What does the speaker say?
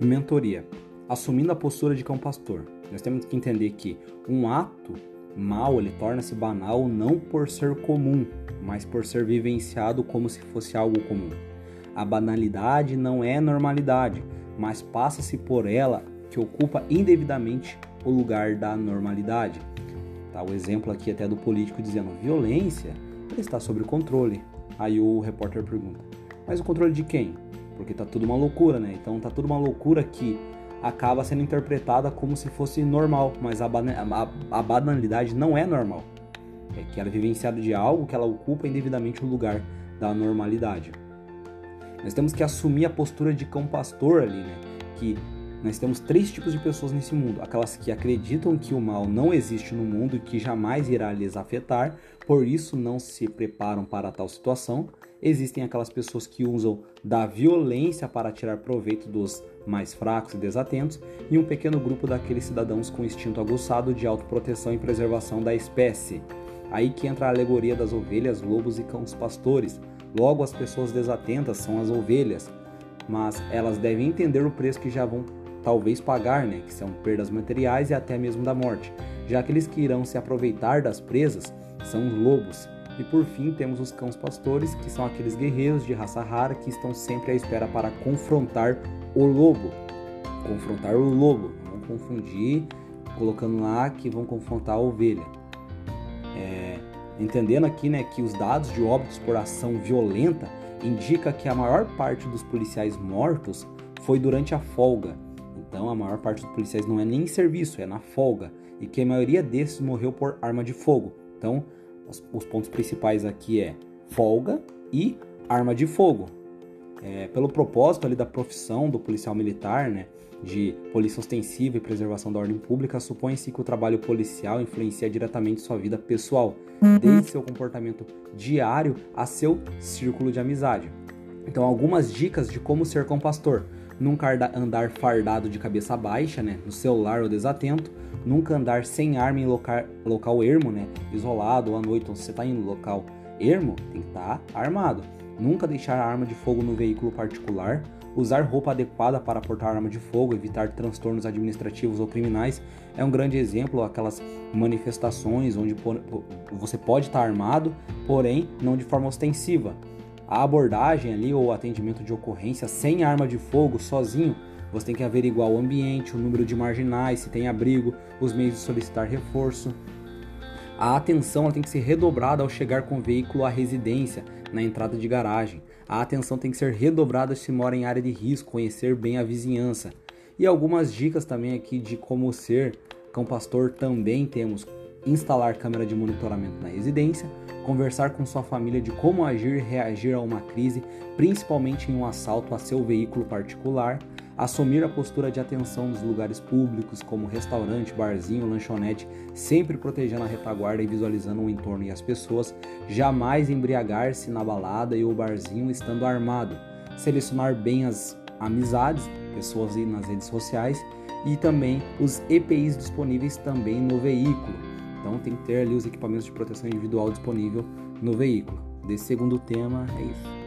Mentoria. Assumindo a postura de cão pastor. Nós temos que entender que um ato mal ele torna-se banal não por ser comum, mas por ser vivenciado como se fosse algo comum. A banalidade não é normalidade, mas passa-se por ela que ocupa indevidamente o lugar da normalidade. Tá o exemplo aqui até do político dizendo violência está sob controle. Aí o repórter pergunta: "Mas o controle de quem?" Porque tá tudo uma loucura, né? Então tá tudo uma loucura que acaba sendo interpretada como se fosse normal, mas a, a, a banalidade não é normal. É que ela é vivenciada de algo que ela ocupa indevidamente o lugar da normalidade. Nós temos que assumir a postura de cão pastor ali, né? Que nós temos três tipos de pessoas nesse mundo: aquelas que acreditam que o mal não existe no mundo e que jamais irá lhes afetar, por isso não se preparam para tal situação. Existem aquelas pessoas que usam da violência para tirar proveito dos mais fracos e desatentos, e um pequeno grupo daqueles cidadãos com instinto aguçado de autoproteção e preservação da espécie. Aí que entra a alegoria das ovelhas, lobos e cães pastores. Logo, as pessoas desatentas são as ovelhas, mas elas devem entender o preço que já vão talvez pagar, né, que são perdas materiais e até mesmo da morte, já aqueles que irão se aproveitar das presas são os lobos. E por fim temos os cães pastores, que são aqueles guerreiros de raça rara que estão sempre à espera para confrontar o lobo. Confrontar o lobo, não confundir colocando lá que vão confrontar a ovelha. É, entendendo aqui né, que os dados de óbitos por ação violenta indica que a maior parte dos policiais mortos foi durante a folga então a maior parte dos policiais não é nem em serviço, é na folga. E que a maioria desses morreu por arma de fogo. Então os, os pontos principais aqui é folga e arma de fogo. É, pelo propósito ali da profissão do policial militar, né, de polícia ostensiva e preservação da ordem pública, supõe-se que o trabalho policial influencia diretamente sua vida pessoal, uhum. desde seu comportamento diário a seu círculo de amizade. Então, algumas dicas de como ser com pastor nunca andar fardado de cabeça baixa, né, no celular ou desatento, nunca andar sem arma em local, local ermo, né, isolado ou à noite, ou se você está em local ermo, tem que estar tá armado. Nunca deixar a arma de fogo no veículo particular, usar roupa adequada para portar arma de fogo, evitar transtornos administrativos ou criminais. É um grande exemplo aquelas manifestações onde você pode estar tá armado, porém não de forma ostensiva a abordagem ali ou atendimento de ocorrência sem arma de fogo, sozinho, você tem que averiguar o ambiente, o número de marginais, se tem abrigo, os meios de solicitar reforço. A atenção tem que ser redobrada ao chegar com o veículo à residência, na entrada de garagem. A atenção tem que ser redobrada se mora em área de risco, conhecer bem a vizinhança. E algumas dicas também aqui de como ser cão pastor também temos instalar câmera de monitoramento na residência, conversar com sua família de como agir e reagir a uma crise, principalmente em um assalto a seu veículo particular, assumir a postura de atenção nos lugares públicos, como restaurante, barzinho, lanchonete, sempre protegendo a retaguarda e visualizando o entorno e as pessoas, jamais embriagar-se na balada e o barzinho estando armado, selecionar bem as amizades, pessoas nas redes sociais e também os EPIs disponíveis também no veículo então tem que ter ali os equipamentos de proteção individual disponível no veículo. Desse segundo tema é isso.